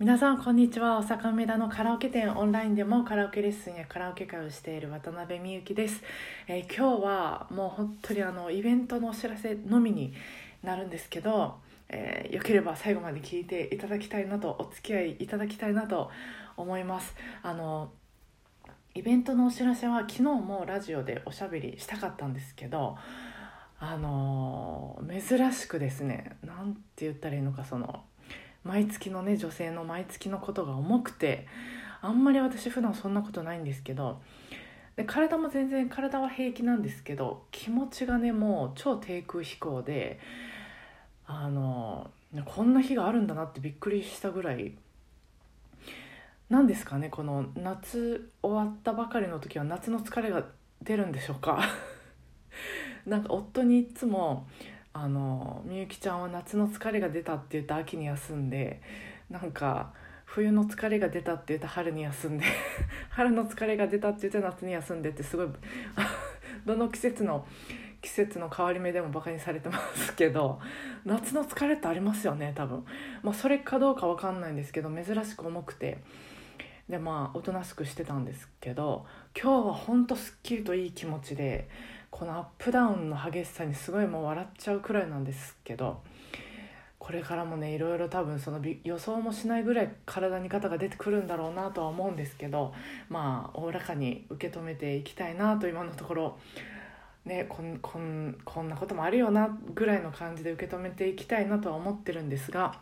皆さんこんにちは。大阪梅田のカラオケ店オンラインでもカラオケレッスンやカラオケ会をしている渡辺美幸です、えー今日はもう本当にあのイベントのお知らせのみになるんですけど、えーよければ最後まで聞いていただきたいなとお付き合いいただきたいなと思います。あのイベントのお知らせは昨日もラジオでおしゃべりしたかったんですけどあの珍しくですねなんて言ったらいいのかその毎月のね女性の毎月のことが重くてあんまり私普段そんなことないんですけどで体も全然体は平気なんですけど気持ちがねもう超低空飛行であのこんな日があるんだなってびっくりしたぐらい。なんですかねこの夏終わったばかりの時は夏の疲れが出るんでしょうか。なんか夫にいつもあのみゆきちゃんは夏の疲れが出たって言って秋に休んでなんか冬の疲れが出たって言って春に休んで 春の疲れが出たって言って夏に休んでってすごい どの季節の季節の変わり目でもバカにされてますけど夏の疲れってありますよね多分、まあ、それかどうかわかんないんですけど珍しく重くて。でまあおとなしくしてたんですけど今日はほんとすっきりといい気持ちでこのアップダウンの激しさにすごいもう笑っちゃうくらいなんですけどこれからもねいろいろ多分その予想もしないぐらい体に肩が出てくるんだろうなとは思うんですけどまあおおらかに受け止めていきたいなと今のところねこんこんこんなこともあるよなぐらいの感じで受け止めていきたいなとは思ってるんですが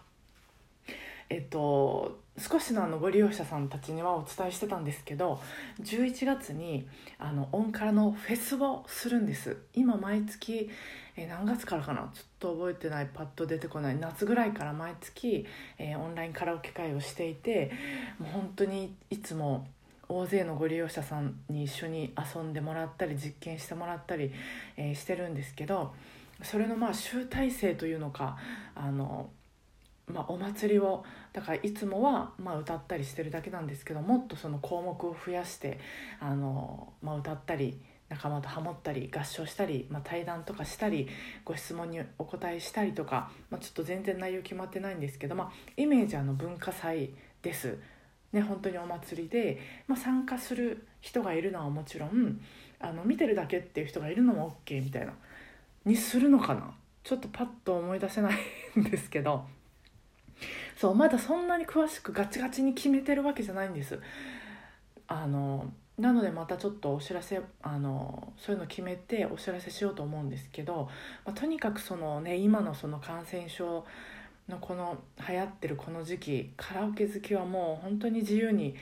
えっと少しのあのご利用者さんたちにはお伝えしてたんですけど11月にあのオンカラのフェスをするんです。今毎月え何月からかな？ちょっと覚えてないパッと出てこない夏ぐらいから毎月、えーオンラインカラオケ会をしていてもう本当にいつも大勢のご利用者さんに一緒に遊んでもらったり実験してもらったり、えーしてるんですけどそれのまあ集大成というのかあの、まあ、お祭りをだからいつもはまあ歌ったりしてるだけなんですけどもっとその項目を増やしてあの、まあ、歌ったり仲間とハモったり合唱したり、まあ、対談とかしたりご質問にお答えしたりとか、まあ、ちょっと全然内容決まってないんですけど、まあ、イメージはの文化祭です。ね、本当にお祭りで、まあ、参加する人がいるのはもちろんあの見てるだけっていう人がいるのも OK みたいなにするのかなちょっとパッと思い出せないんですけどそうまだそんなに詳しくガチガチに決めてるわけじゃないんです。あのなのでまたちょっとお知らせあのそういうの決めてお知らせしようと思うんですけど、まあ、とにかくそのね今のその感染症のこの流行ってるこの時期カラオケ好きはもう本当に自由に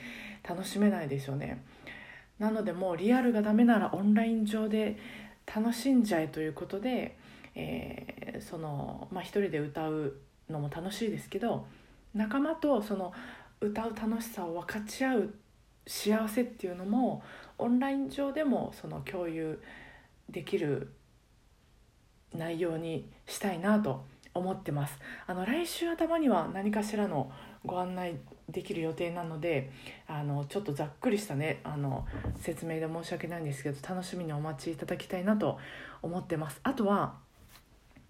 楽しめないでしょうねなのでもうリアルがダメならオンライン上で楽しんじゃえということで、えーそのまあ、一人で歌うのも楽しいですけど仲間とその歌う楽しさを分かち合う幸せっていうのもオンライン上でもその共有できる内容にしたいなと思ってます。あの来週頭には何かしらのご案内できる予定なのであのちょっとざっくりしたねあの説明で申し訳ないんですけど楽しみにお待ちいただきたいなと思ってます。あとは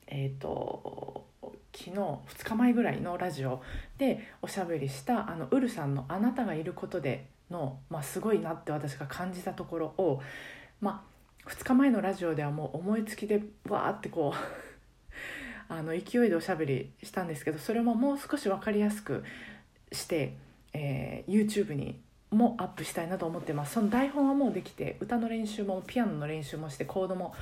えっ、と昨日2日前ぐらいのラジオでおしゃべりしたあのウルさんの「あなたがいることでの」まあ、すごいなって私が感じたところを、まあ、2日前のラジオではもう思いつきでわーってこう あの勢いでおしゃべりしたんですけどそれももう少し分かりやすくして、えー YouTube にもアップしたいなと思ってます。その台本はもうできて歌の練習もピアノの練習もしてコードも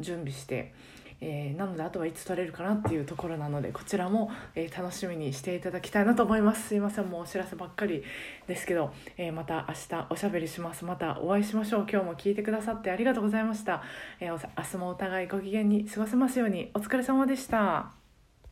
準備して、えーなのであとはいつ撮れるかなっていうところなのでこちらも、えー楽しみにしていただきたいなと思います。すいませんもうお知らせばっかりですけど、えーまた明日おしゃべりします。またお会いしましょう。今日も聞いてくださってありがとうございました、えー明日もお互いご機嫌に過ごせますように。お疲れ様でした。